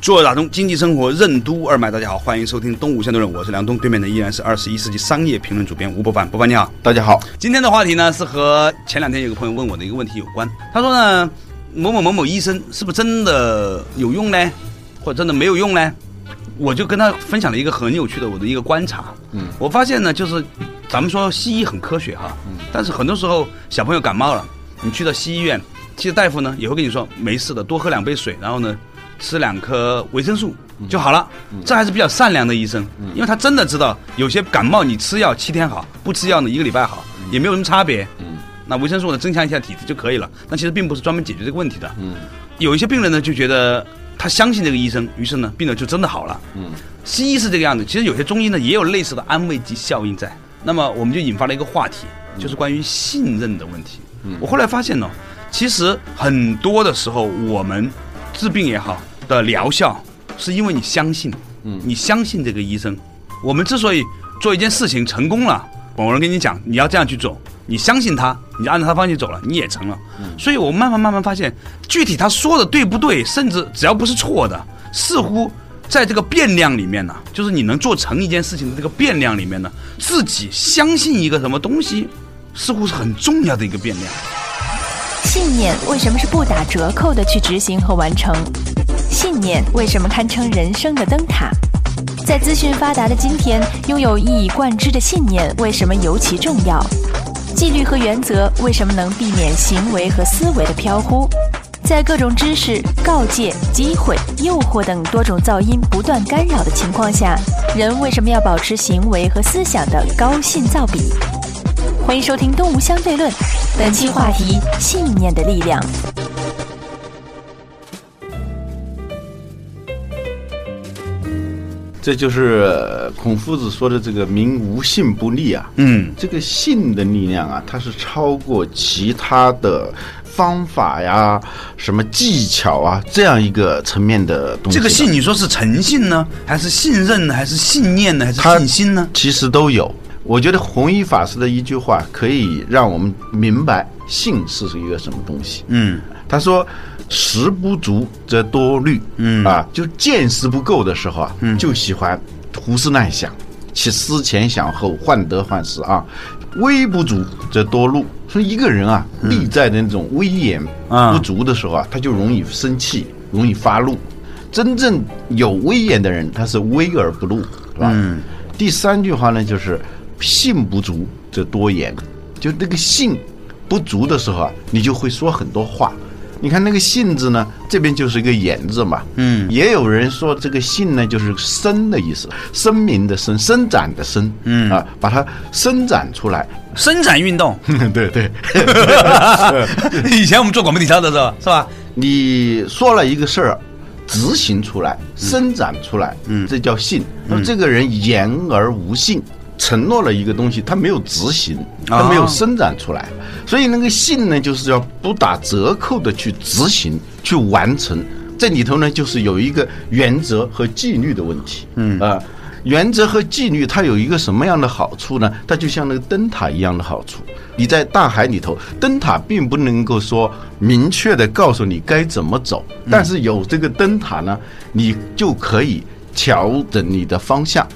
做打通经济生活任督二脉，大家好，欢迎收听东吴相对论，我是梁东，对面的依然是二十一世纪商业评论主编吴伯凡，伯凡你好，大家好。今天的话题呢是和前两天有个朋友问我的一个问题有关，他说呢，某某某某医生是不是真的有用呢，或者真的没有用呢？我就跟他分享了一个很有趣的我的一个观察，嗯，我发现呢，就是咱们说西医很科学哈，嗯，但是很多时候小朋友感冒了，你去到西医院，其实大夫呢也会跟你说没事的，多喝两杯水，然后呢。吃两颗维生素就好了，这还是比较善良的医生，因为他真的知道有些感冒你吃药七天好，不吃药呢一个礼拜好，也没有什么差别。那维生素呢增强一下体质就可以了。那其实并不是专门解决这个问题的。有一些病人呢就觉得他相信这个医生，于是呢病人就真的好了。西医是这个样子，其实有些中医呢也有类似的安慰剂效应在。那么我们就引发了一个话题，就是关于信任的问题。我后来发现呢，其实很多的时候我们治病也好。的疗效是因为你相信，嗯，你相信这个医生。我们之所以做一件事情成功了，某人跟你讲你要这样去做，你相信他，你就按照他方向走了，你也成了。嗯所以我慢慢慢慢发现，具体他说的对不对，甚至只要不是错的，似乎在这个变量里面呢，就是你能做成一件事情的这个变量里面呢，自己相信一个什么东西，似乎是很重要的一个变量。信念为什么是不打折扣的去执行和完成？信念为什么堪称人生的灯塔？在资讯发达的今天，拥有一以贯之的信念为什么尤其重要？纪律和原则为什么能避免行为和思维的飘忽？在各种知识、告诫、机会、诱惑等多种噪音不断干扰的情况下，人为什么要保持行为和思想的高信噪比？欢迎收听《东吴相对论》，本期话题：信念的力量。这就是孔夫子说的这个“民无信不立”啊。嗯，这个信的力量啊，它是超过其他的方法呀、什么技巧啊这样一个层面的东西。这个信，你说是诚信呢，还是信任呢，还是信念呢，还是信心呢？其实都有。我觉得弘一法师的一句话可以让我们明白信是一个什么东西。嗯，他说。食不足则多虑，嗯啊，就见识不够的时候啊，就喜欢胡思乱想，其思前想后，患得患失啊。微不足则多怒，说一个人啊，立在那种威严不足的时候啊，他就容易生气，容易发怒。真正有威严的人，他是威而不怒，是吧？第三句话呢，就是信不足则多言，就那个信不足的时候啊，你就会说很多话。你看那个“信”字呢，这边就是一个“言”字嘛。嗯，也有人说这个“信”呢，就是生的意思，生命的生，生长的生。嗯啊，把它生长出来，生产运动。对 对。以前我们做广播体操的时候，是吧？你说了一个事儿，执行出来，生长出来，嗯，这叫信。那么这个人言而无信。承诺了一个东西，他没有执行，他没有生长出来，所以那个信呢，就是要不打折扣的去执行、去完成。这里头呢，就是有一个原则和纪律的问题。嗯啊，原则和纪律它有一个什么样的好处呢？它就像那个灯塔一样的好处。你在大海里头，灯塔并不能够说明确的告诉你该怎么走，但是有这个灯塔呢，你就可以调整你的方向。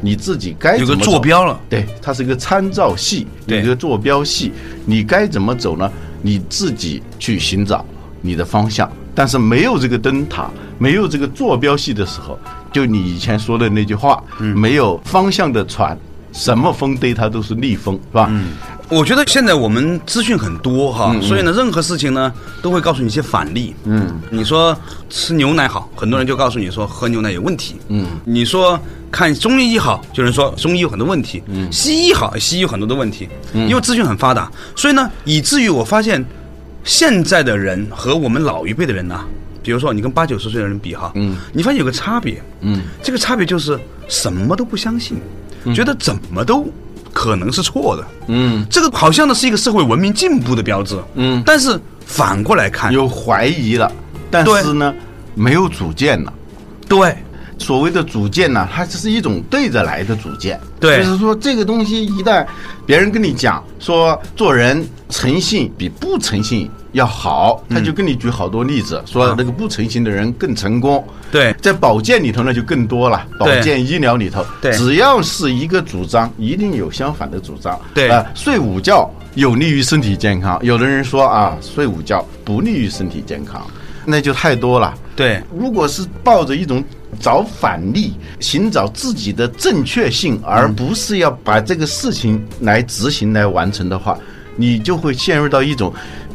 你自己该有个坐标了，对，它是一个参照系，一个坐标系，你该怎么走呢？你自己去寻找你的方向。但是没有这个灯塔，没有这个坐标系的时候，就你以前说的那句话，没有方向的船，什么风对它都是逆风，是吧？嗯我觉得现在我们资讯很多哈，所以呢，任何事情呢都会告诉你一些反例。嗯，你说吃牛奶好，很多人就告诉你说喝牛奶有问题。嗯，你说看中医好，就能说中医有很多问题。嗯，西医好，西医有很多的问题。嗯，因为资讯很发达，所以呢，以至于我发现现在的人和我们老一辈的人呢，比如说你跟八九十岁的人比哈，嗯，你发现有个差别，嗯，这个差别就是什么都不相信，觉得怎么都可能是错的，嗯，这个好像呢是一个社会文明进步的标志，嗯，但是反过来看，有怀疑了，但是呢没有主见了，对。所谓的主见呢，它只是一种对着来的主见。对，就是说这个东西一旦别人跟你讲说做人诚信比不诚信要好，他就跟你举好多例子，说那个不诚信的人更成功。对，在保健里头那就更多了，保健医疗里头，对，只要是一个主张，一定有相反的主张。对啊，睡午觉有利于身体健康，有的人说啊，睡午觉不利于身体健康。那就太多了。对，如果是抱着一种找反例、寻找自己的正确性，而不是要把这个事情来执行、来完成的话，你就会陷入到一种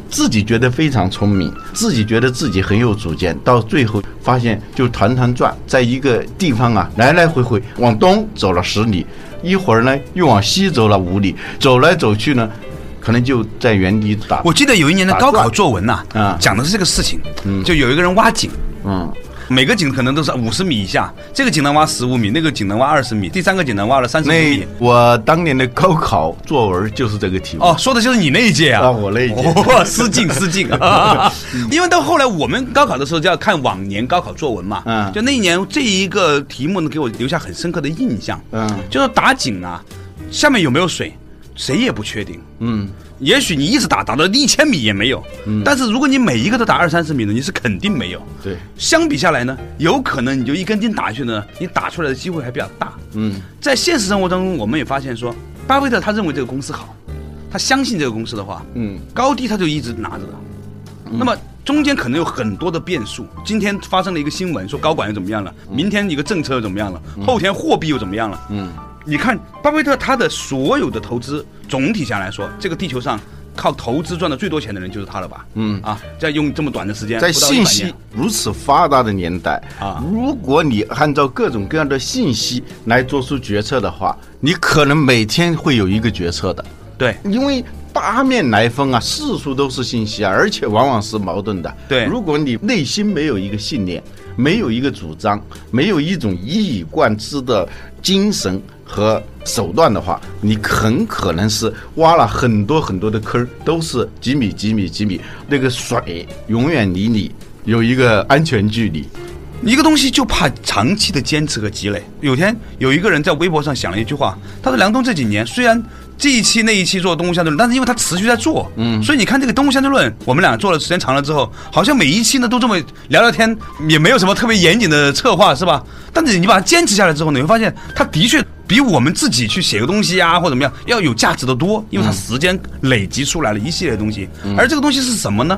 自己觉得非常聪明，自己觉得自己很有主见，到最后发现就团团转，在一个地方啊来来回回，往东走了十里，一会儿呢又往西走了五里，走来走去呢。可能就在原地打。我记得有一年的高考作文呐，啊，讲的是这个事情，嗯，就有一个人挖井，嗯，每个井可能都是五十米以下，这个井能挖十五米，那个井能挖二十米，第三个井能挖了三十米。我当年的高考作文就是这个题目。哦，说的就是你那一届啊，我那一届，失敬失敬。因为到后来我们高考的时候就要看往年高考作文嘛，嗯，就那一年这一个题目呢，给我留下很深刻的印象，嗯，就是打井啊，下面有没有水？谁也不确定，嗯，也许你一直打打到一千米也没有，嗯，但是如果你每一个都打二三十米呢，你是肯定没有，对。相比下来呢，有可能你就一根筋打下去呢，你打出来的机会还比较大，嗯。在现实生活当中，我们也发现说，巴菲特他认为这个公司好，他相信这个公司的话，嗯，高低他就一直拿着的，那么中间可能有很多的变数。今天发生了一个新闻，说高管又怎么样了？明天一个政策又怎么样了？后天货币又怎么样了？嗯。你看，巴菲特他的所有的投资，总体下来说，这个地球上靠投资赚的最多钱的人就是他了吧？嗯啊，在用这么短的时间，在信息如此发达的年代啊，如果你按照各种各样的信息来做出决策的话，你可能每天会有一个决策的。对，因为八面来风啊，四处都是信息啊，而且往往是矛盾的。对，如果你内心没有一个信念，没有一个主张，没有一种一以贯之的精神。和手段的话，你很可能是挖了很多很多的坑，都是几米几米几米，那个水永远离你有一个安全距离。一个东西就怕长期的坚持和积累。有天有一个人在微博上想了一句话，他说：“梁东这几年虽然这一期那一期做东吴相对论，但是因为他持续在做，嗯，所以你看这个东吴相对论，我们俩做了时间长了之后，好像每一期呢都这么聊聊天，也没有什么特别严谨的策划，是吧？但是你把它坚持下来之后，你会发现它的确。”比我们自己去写个东西呀，或怎么样，要有价值的多，因为它时间累积出来了一系列东西。而这个东西是什么呢？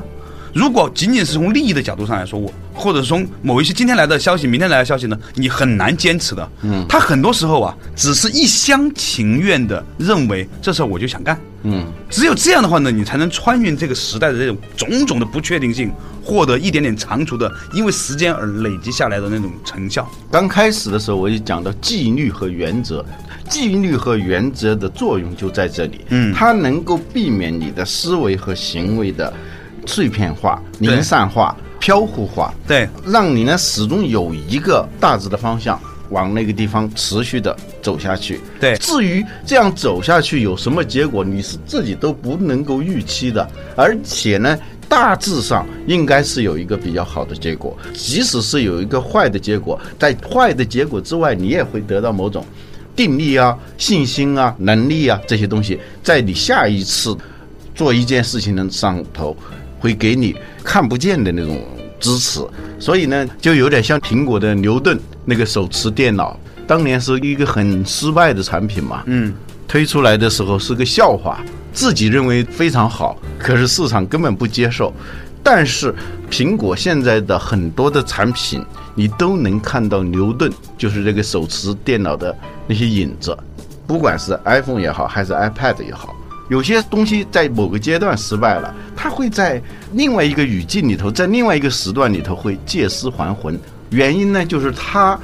如果仅仅是从利益的角度上来说，我或者从某一些今天来的消息、明天来的消息呢，你很难坚持的。嗯，他很多时候啊，只是一厢情愿的认为这事儿我就想干。嗯，只有这样的话呢，你才能穿越这个时代的这种种种的不确定性，获得一点点长足的因为时间而累积下来的那种成效。刚开始的时候我就讲到纪律和原则，纪律和原则的作用就在这里。嗯，它能够避免你的思维和行为的碎片化、零散化、飘忽化。对，让你呢始终有一个大致的方向。往那个地方持续的走下去。对，至于这样走下去有什么结果，你是自己都不能够预期的。而且呢，大致上应该是有一个比较好的结果。即使是有一个坏的结果，在坏的结果之外，你也会得到某种定力啊、信心啊、能力啊这些东西，在你下一次做一件事情的上头，会给你看不见的那种。支持，所以呢，就有点像苹果的牛顿那个手持电脑，当年是一个很失败的产品嘛。嗯，推出来的时候是个笑话，自己认为非常好，可是市场根本不接受。但是苹果现在的很多的产品，你都能看到牛顿就是这个手持电脑的那些影子，不管是 iPhone 也好，还是 iPad 也好。有些东西在某个阶段失败了，它会在另外一个语境里头，在另外一个时段里头会借尸还魂。原因呢，就是它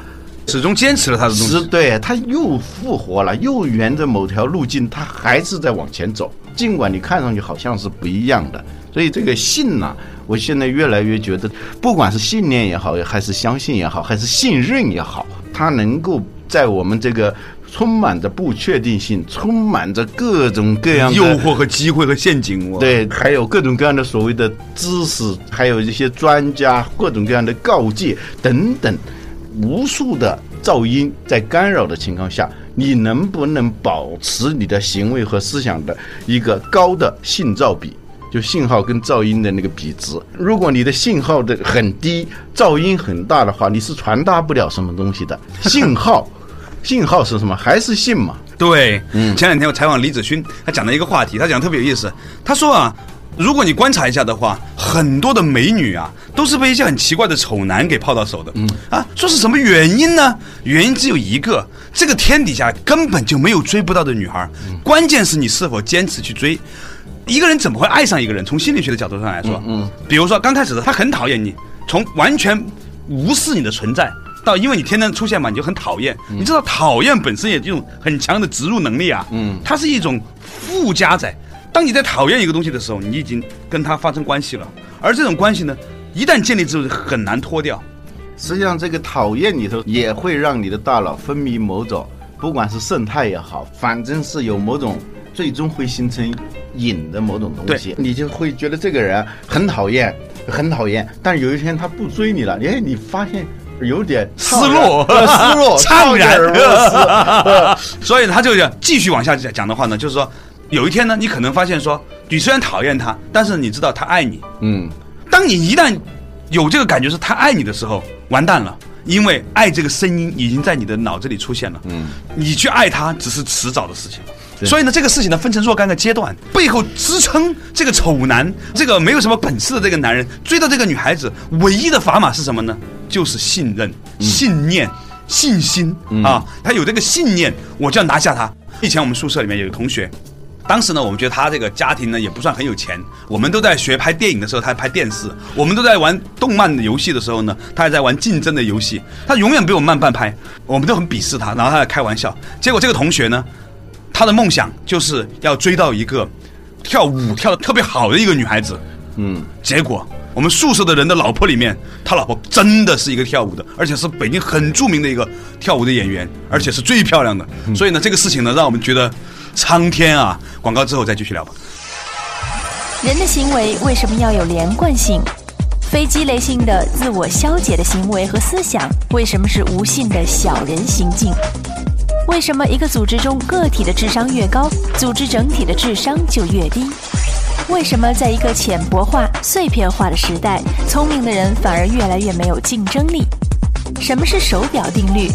始终坚持了它的东西，对，它又复活了，又沿着某条路径，它还是在往前走。尽管你看上去好像是不一样的，所以这个信呢，我现在越来越觉得，不管是信念也好，还是相信也好，还是信任也好，它能够在我们这个充满着不确定性、充满着各种各样的诱惑和机会和陷阱，我对，还有各种各样的所谓的知识，还有一些专家各种各样的告诫等等，无数的噪音在干扰的情况下，你能不能保持你的行为和思想的一个高的信噪比？就信号跟噪音的那个比值，如果你的信号的很低，噪音很大的话，你是传达不了什么东西的。信号，信号是什么？还是信嘛？对，嗯。前两天我采访李子勋，他讲了一个话题，他讲的特别有意思。他说啊，如果你观察一下的话，很多的美女啊，都是被一些很奇怪的丑男给泡到手的。嗯啊，说是什么原因呢？原因只有一个，这个天底下根本就没有追不到的女孩，关键是你是否坚持去追。一个人怎么会爱上一个人？从心理学的角度上来说，嗯，比如说刚开始的他很讨厌你，从完全无视你的存在，到因为你天天出现嘛，你就很讨厌。你知道讨厌本身也这种很强的植入能力啊，嗯，它是一种附加在。当你在讨厌一个东西的时候，你已经跟它发生关系了，而这种关系呢，一旦建立之后很难脱掉。实际上，这个讨厌里头也会让你的大脑分泌某种，不管是胜肽也好，反正是有某种。最终会形成瘾的某种东西，你就会觉得这个人很讨厌，很讨厌。但有一天他不追你了，哎，你发现有点失落，失落，怅 然若失。所以他就继续往下讲讲的话呢，就是说，有一天呢，你可能发现说，你虽然讨厌他，但是你知道他爱你。嗯，当你一旦有这个感觉是他爱你的时候，完蛋了，因为爱这个声音已经在你的脑子里出现了。嗯，你去爱他只是迟早的事情。所以呢，这个事情呢分成若干个阶段，背后支撑这个丑男、这个没有什么本事的这个男人追到这个女孩子，唯一的砝码是什么呢？就是信任、信念、信心啊！他有这个信念，我就要拿下他。以前我们宿舍里面有个同学，当时呢，我们觉得他这个家庭呢也不算很有钱，我们都在学拍电影的时候，他拍电视；我们都在玩动漫的游戏的时候呢，他还在玩竞争的游戏。他永远比我们慢半拍，我们都很鄙视他，然后他在开玩笑。结果这个同学呢？他的梦想就是要追到一个跳舞跳的特别好的一个女孩子，嗯，结果我们宿舍的人的老婆里面，他老婆真的是一个跳舞的，而且是北京很著名的一个跳舞的演员，而且是最漂亮的。所以呢，这个事情呢，让我们觉得苍天啊！广告之后再继续聊吧。人的行为为什么要有连贯性？非积累性的自我消解的行为和思想，为什么是无性的小人行径？为什么一个组织中个体的智商越高，组织整体的智商就越低？为什么在一个浅薄化、碎片化的时代，聪明的人反而越来越没有竞争力？什么是手表定律？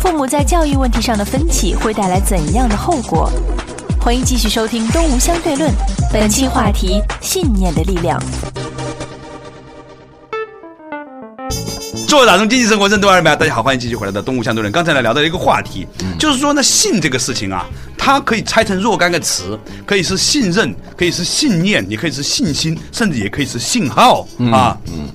父母在教育问题上的分歧会带来怎样的后果？欢迎继续收听《东吴相对论》，本期话题：信念的力量。做打通经济生活任督二脉，大家好，欢迎继续回来的东吴相对论。刚才呢聊到一个话题，就是说呢信这个事情啊，它可以拆成若干个词，可以是信任，可以是信念，也可以是信心，甚至也可以是信号啊。嗯，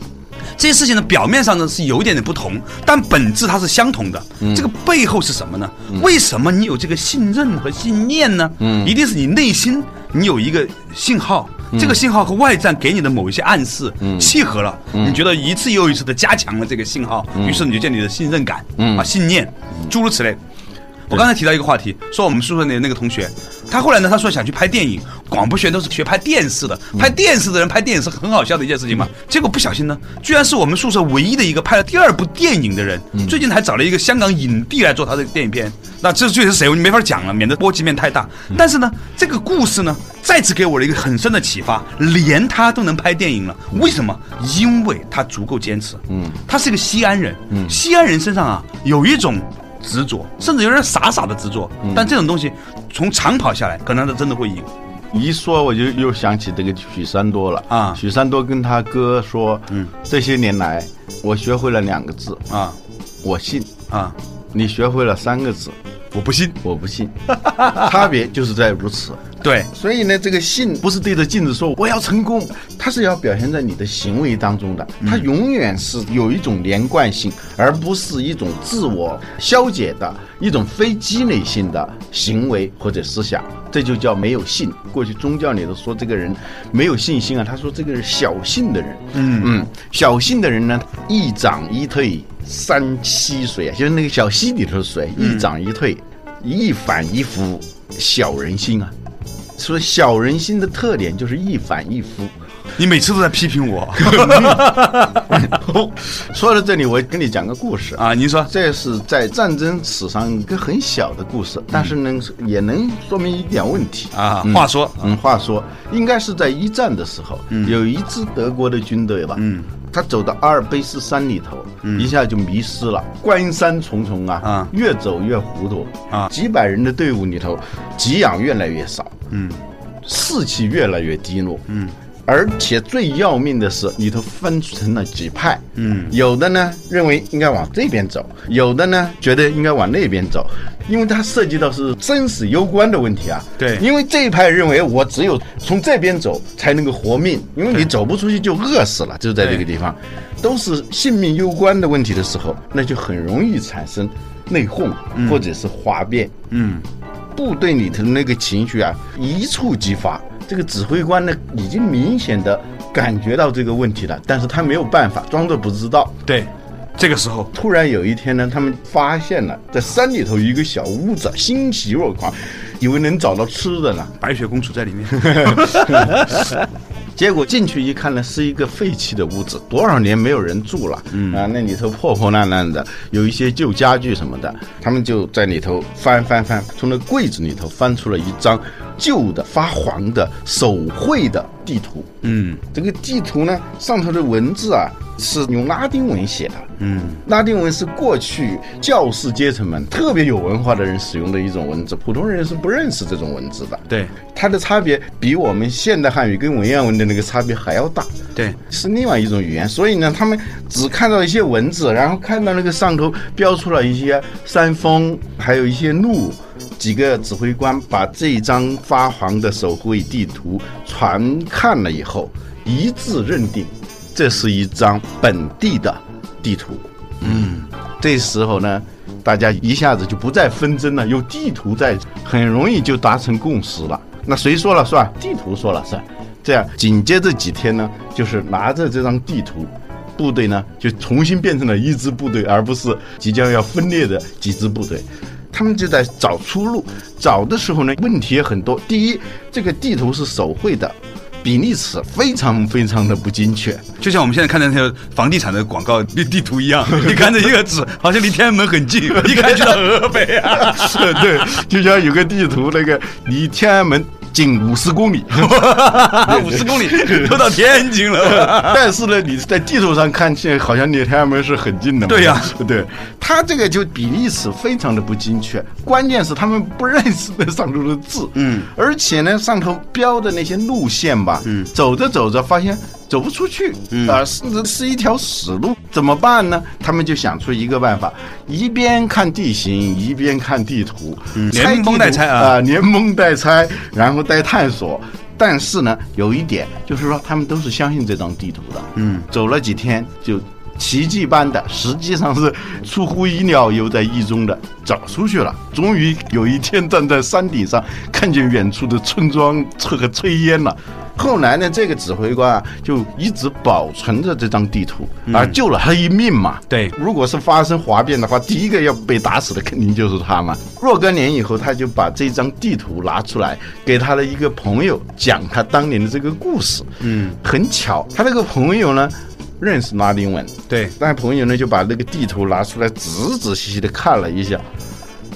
这些事情呢表面上呢是有一点点不同，但本质它是相同的。这个背后是什么呢？为什么你有这个信任和信念呢？嗯，一定是你内心你有一个信号。这个信号和外在给你的某一些暗示契合了，你觉得一次又一次的加强了这个信号，于是你就建立了信任感，啊，信念，诸如此类。我刚才提到一个话题，说我们宿舍的那个同学，他后来呢，他说想去拍电影，广播学都是学拍电视的，拍电视的人拍电影是很好笑的一件事情嘛。结果不小心呢，居然是我们宿舍唯一的一个拍了第二部电影的人，最近还找了一个香港影帝来做他的电影片。那这具体是谁，我没法讲了，免得波及面太大。但是呢，这个故事呢，再次给我了一个很深的启发，连他都能拍电影了，为什么？因为他足够坚持。嗯，他是个西安人，嗯，西安人身上啊有一种。执着，甚至有点傻傻的执着，但这种东西从长跑下来，可能他真的会赢。一说我就又想起这个许三多了啊！许三多跟他哥说：“嗯，这些年来我学会了两个字啊，我信啊。你学会了三个字，我不信，我不信。差别就是在如此。对，所以呢，这个信不是对着镜子说我要成功，它是要表现在你的行为当中的，它永远是有一种连贯性，而不是一种自我消解的一种非积累性的行为或者思想，这就叫没有信。过去宗教里头说这个人没有信心啊，他说这个人小信的人，嗯。嗯，小信的人呢，一涨一退三溪水啊，就是那个小溪里头的水，一涨一退，一反一伏，小人心啊。说小人心的特点就是一反一复。你每次都在批评我。说到这里，我跟你讲个故事啊。您说，这是在战争史上一个很小的故事，但是呢，也能说明一点问题啊。话说，嗯，话说，应该是在一战的时候，有一支德国的军队吧，嗯，他走到阿尔卑斯山里头，一下就迷失了，关山重重啊，啊，越走越糊涂啊，几百人的队伍里头，给养越来越少，嗯，士气越来越低落，嗯。而且最要命的是，里头分成了几派，嗯，有的呢认为应该往这边走，有的呢觉得应该往那边走，因为它涉及到是生死攸关的问题啊。对，因为这一派认为我只有从这边走才能够活命，因为你走不出去就饿死了，就在这个地方，都是性命攸关的问题的时候，那就很容易产生内讧或者是哗变。嗯，部队里头的那个情绪啊，一触即发。这个指挥官呢，已经明显的感觉到这个问题了，但是他没有办法，装作不知道。对，这个时候突然有一天呢，他们发现了在山里头一个小屋子，欣喜若狂，以为能找到吃的呢，白雪公主在里面。结果进去一看呢，是一个废弃的屋子，多少年没有人住了，嗯。啊，那里头破破烂烂的，有一些旧家具什么的，他们就在里头翻翻翻，从那柜子里头翻出了一张旧的发黄的手绘的地图，嗯，这个地图呢上头的文字啊。是用拉丁文写的，嗯，拉丁文是过去教士阶层们特别有文化的人使用的一种文字，普通人是不认识这种文字的。对，它的差别比我们现代汉语跟文言文的那个差别还要大。对，是另外一种语言，所以呢，他们只看到一些文字，然后看到那个上头标出了一些山峰，还有一些路。几个指挥官把这张发黄的手绘地图传看了以后，一致认定。这是一张本地的地图，嗯，这时候呢，大家一下子就不再纷争了，有地图在，很容易就达成共识了。那谁说了算？地图说了算。这样紧接着几天呢，就是拿着这张地图，部队呢就重新变成了一支部队，而不是即将要分裂的几支部队。他们就在找出路，找的时候呢，问题也很多。第一，这个地图是手绘的。比例尺非常非常的不精确，就像我们现在看的那些房地产的广告地地图一样，你看着一个纸，好像离天安门很近，一看就到河北啊。是 对，就像有个地图，那个离天安门。近五十公里，五十公里都到天津了。但是呢，你在地图上看现在好像离天安门是很近的。对呀，对，他这个就比例尺非常的不精确。关键是他们不认识那上头的字，嗯，而且呢，上头标的那些路线吧，嗯，走着走着发现。走不出去，啊，甚至是一条死路，怎么办呢？他们就想出一个办法，一边看地形，一边看地图，连蒙带猜啊，连蒙带猜，然后带探索。但是呢，有一点就是说，他们都是相信这张地图的。嗯，走了几天，就奇迹般的，实际上是出乎意料又在意中的走出去了。终于有一天，站在山顶上，看见远处的村庄这个炊烟了。后来呢，这个指挥官啊，就一直保存着这张地图，而救了他一命嘛。对，如果是发生哗变的话，第一个要被打死的肯定就是他嘛。若干年以后，他就把这张地图拿出来，给他的一个朋友讲他当年的这个故事。嗯，很巧，他那个朋友呢，认识拉丁文。对，但朋友呢，就把那个地图拿出来，仔仔细细的看了一下，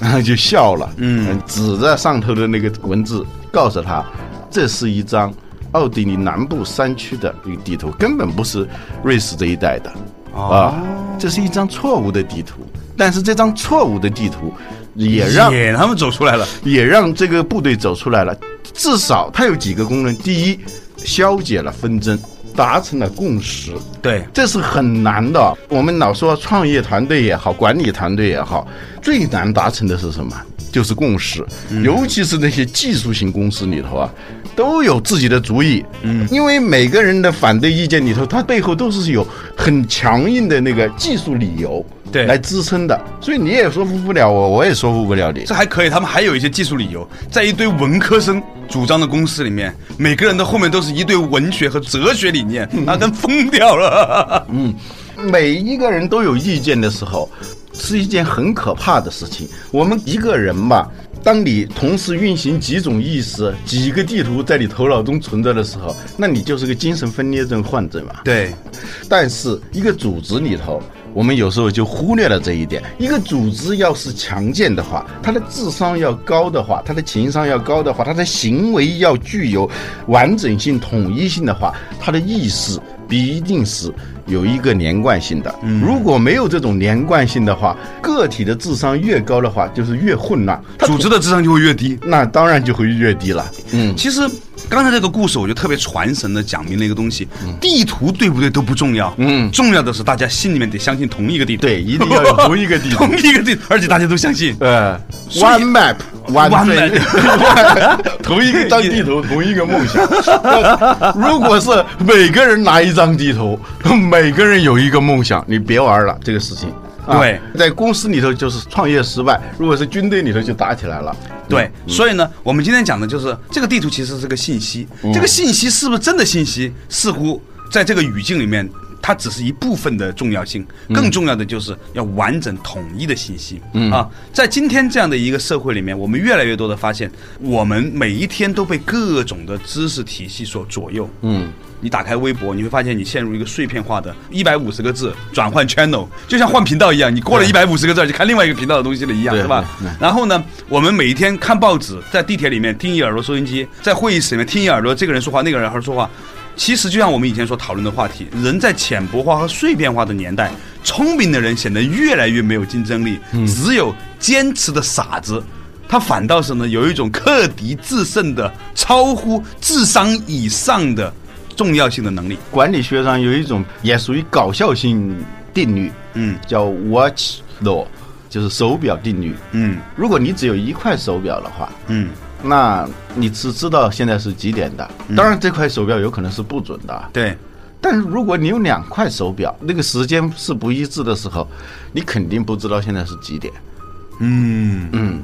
然 后就笑了。嗯，指着上头的那个文字，告诉他，这是一张。奥地利南部山区的一个地图，根本不是瑞士这一带的啊！这是一张错误的地图，但是这张错误的地图也让也他们走出来了，也让这个部队走出来了。至少它有几个功能：第一，消解了纷争；达成了共识。对，这是很难的。我们老说创业团队也好，管理团队也好，最难达成的是什么？就是共识。尤其是那些技术型公司里头啊，都有自己的主意。嗯，因为每个人的反对意见里头，它背后都是有很强硬的那个技术理由。对，来支撑的，所以你也说服不了我，我也说服不了你。这还可以，他们还有一些技术理由，在一堆文科生主张的公司里面，每个人的后面都是一堆文学和哲学理念，那真疯掉了。嗯，每一个人都有意见的时候，是一件很可怕的事情。我们一个人吧，当你同时运行几种意识、几个地图在你头脑中存在的时候，那你就是个精神分裂症患者嘛。对，但是一个组织里头。我们有时候就忽略了这一点。一个组织要是强健的话，他的智商要高的话，他的情商要高的话，他的行为要具有完整性、统一性的话，他的意识必定是有一个连贯性的。如果没有这种连贯性的话，个体的智商越高的话，就是越混乱，组织的智商就会越低，那当然就会越低了。嗯，其实。刚才这个故事，我就特别传神的讲明了一个东西：地图对不对都不重要，嗯，重要的是大家心里面得相信同一个地图，对，一定要有 同一个地图，同一个地图，而且大家都相信，呃，one map，one map，同一个张地图，同一个梦想。如果是每个人拿一张地图，每个人有一个梦想，你别玩了，这个事情。对，在公司里头就是创业失败，如果是军队里头就打起来了。对，所以呢，我们今天讲的就是这个地图其实是个信息，这个信息是不是真的信息？似乎在这个语境里面，它只是一部分的重要性，更重要的就是要完整统一的信息。啊，在今天这样的一个社会里面，我们越来越多的发现，我们每一天都被各种的知识体系所左右。嗯。你打开微博，你会发现你陷入一个碎片化的，一百五十个字转换 channel，就像换频道一样，你过了一百五十个字就看另外一个频道的东西了一样，是吧？然后呢，我们每一天看报纸，在地铁里面听一耳朵收音机，在会议室里面听一耳朵这个人说话，那个人还说话。其实就像我们以前所讨论的话题，人在浅薄化和碎片化的年代，聪明的人显得越来越没有竞争力，只有坚持的傻子，他反倒是呢有一种克敌制胜的超乎智商以上的。重要性的能力，管理学上有一种也属于搞笑性定律，嗯，叫 Watch Law，就是手表定律，嗯，如果你只有一块手表的话，嗯，那你只知道现在是几点的，当然这块手表有可能是不准的，对，但是如果你有两块手表，那个时间是不一致的时候，你肯定不知道现在是几点，嗯。嗯。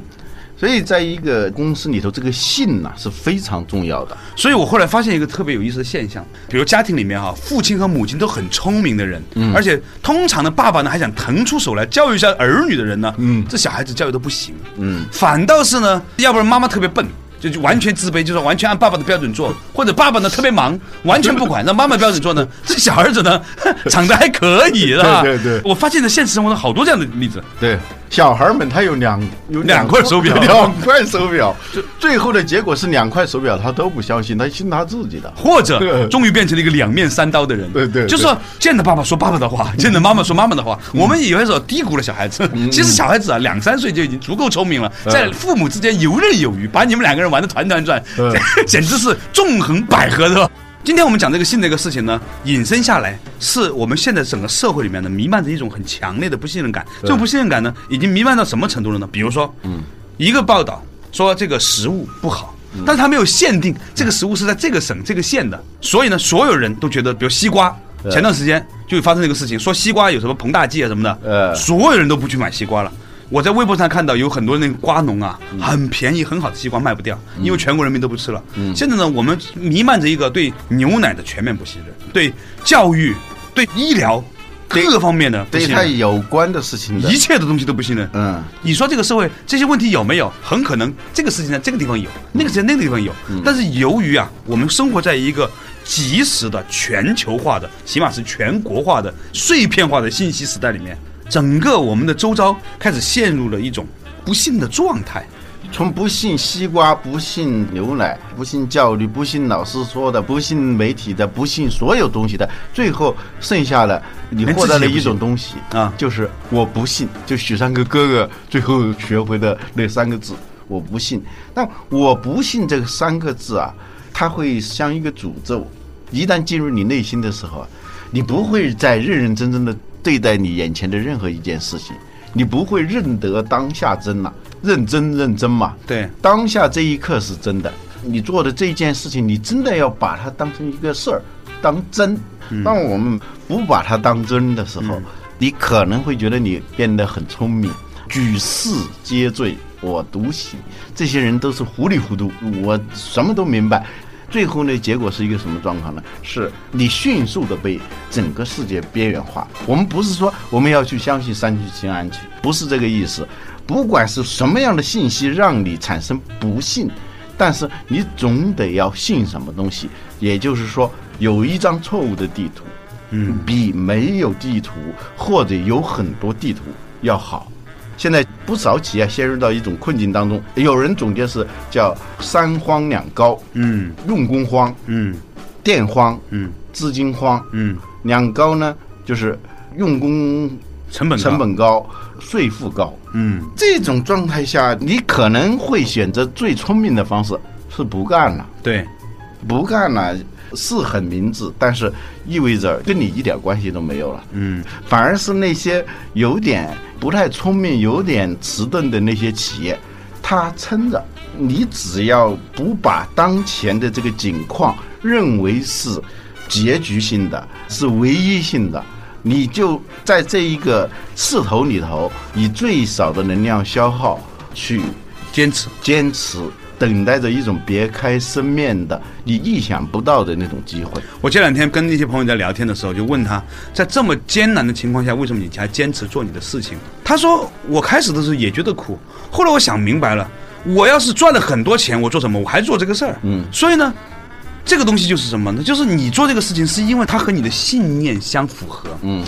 所以，在一个公司里头，这个信呐是非常重要的。所以我后来发现一个特别有意思的现象，比如家庭里面哈，父亲和母亲都很聪明的人，嗯，而且通常的爸爸呢还想腾出手来教育一下儿女的人呢，嗯，这小孩子教育的不行，嗯，反倒是呢，要不然妈妈特别笨。就就完全自卑，就是完全按爸爸的标准做，或者爸爸呢特别忙，完全不管，让妈妈标准做呢。这小儿子呢，长得还可以，是吧？对对。我发现，了现实生活中好多这样的例子。对，小孩们他有两有两块手表，两块手表，就最后的结果是两块手表他都不相信，他信他自己的，或者 终于变成了一个两面三刀的人。对对。就是说，见着爸爸说爸爸的话，见着妈妈说妈妈的话。我们有些时候低估了小孩子，其实小孩子啊，两三岁就已经足够聪明了，在父母之间游刃有余，把你们两个人玩的团团转。简直是纵横捭阖的。今天我们讲这个性这个事情呢，引申下来是我们现在整个社会里面呢弥漫着一种很强烈的不信任感。这种不信任感呢，已经弥漫到什么程度了呢？比如说，嗯，一个报道说这个食物不好，但是他没有限定这个食物是在这个省这个县的，所以呢，所有人都觉得，比如西瓜，前段时间就发生这个事情，说西瓜有什么膨大剂啊什么的，呃，所有人都不去买西瓜了。我在微博上看到有很多那个瓜农啊，很便宜很好的西瓜卖不掉，因为全国人民都不吃了。现在呢，我们弥漫着一个对牛奶的全面不信任，对教育、对医疗各方面的对它有关的事情，一切的东西都不信任。嗯，你说这个社会这些问题有没有？很可能这个事情在这个地方有，那个在那个地方有。但是由于啊，我们生活在一个及时的全球化的，起码是全国化的碎片化的信息时代里面。整个我们的周遭开始陷入了一种不幸的状态，从不信西瓜、不信牛奶、不信教育、不信老师说的、不信媒体的、不信所有东西的，最后剩下了你获得了一种东西啊，就是我不信。就许三哥哥哥最后学会的那三个字，我不信。但我不信这三个字啊，它会像一个诅咒。一旦进入你内心的时候啊，你不会再认认真真的对待你眼前的任何一件事情，你不会认得当下真了，认真认真嘛。对，当下这一刻是真的，你做的这件事情，你真的要把它当成一个事儿，当真。当我们不把它当真的时候，你可能会觉得你变得很聪明，举世皆醉我独醒，这些人都是糊里糊涂，我什么都明白。最后呢，结果是一个什么状况呢？是你迅速的被整个世界边缘化。我们不是说我们要去相信三聚氰胺去，不是这个意思。不管是什么样的信息让你产生不信，但是你总得要信什么东西。也就是说，有一张错误的地图，嗯，比没有地图或者有很多地图要好。现在不少企业陷入到一种困境当中，有人总结是叫三荒两高，嗯，用工荒，嗯，电荒，嗯，资金荒，嗯，两高呢就是用工成本成本高，税负高，嗯，这种状态下，你可能会选择最聪明的方式是不干了，对，不干了。是很明智，但是意味着跟你一点关系都没有了。嗯，反而是那些有点不太聪明、有点迟钝的那些企业，他撑着。你只要不把当前的这个景况认为是结局性的、是唯一性的，你就在这一个势头里头，以最少的能量消耗去坚持、坚持。等待着一种别开生面的、你意想不到的那种机会。我这两天跟那些朋友在聊天的时候，就问他在这么艰难的情况下，为什么你还坚持做你的事情？他说：“我开始的时候也觉得苦，后来我想明白了，我要是赚了很多钱，我做什么？我还做这个事儿。嗯，所以呢，这个东西就是什么呢？就是你做这个事情，是因为它和你的信念相符合。嗯。”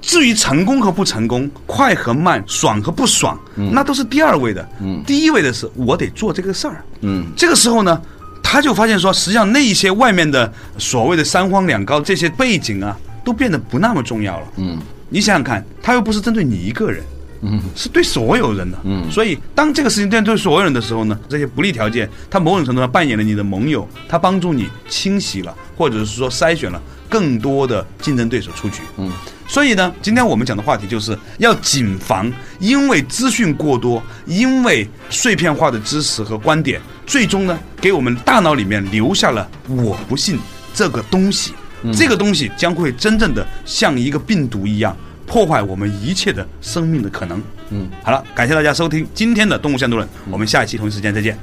至于成功和不成功，快和慢，爽和不爽，那都是第二位的。嗯，第一位的是我得做这个事儿。嗯，这个时候呢，他就发现说，实际上那一些外面的所谓的三荒两高这些背景啊，都变得不那么重要了。嗯，你想想看，他又不是针对你一个人，嗯，是对所有人的。嗯，所以当这个事情针对所有人的时候呢，这些不利条件，它某种程度上扮演了你的盟友，它帮助你清洗了，或者是说筛选了更多的竞争对手出局。嗯。所以呢，今天我们讲的话题就是要谨防，因为资讯过多，因为碎片化的知识和观点，最终呢，给我们大脑里面留下了“我不信”这个东西，这个东西将会真正的像一个病毒一样，破坏我们一切的生命的可能。嗯，好了，感谢大家收听今天的《动物相对论》，我们下一期同一时间再见。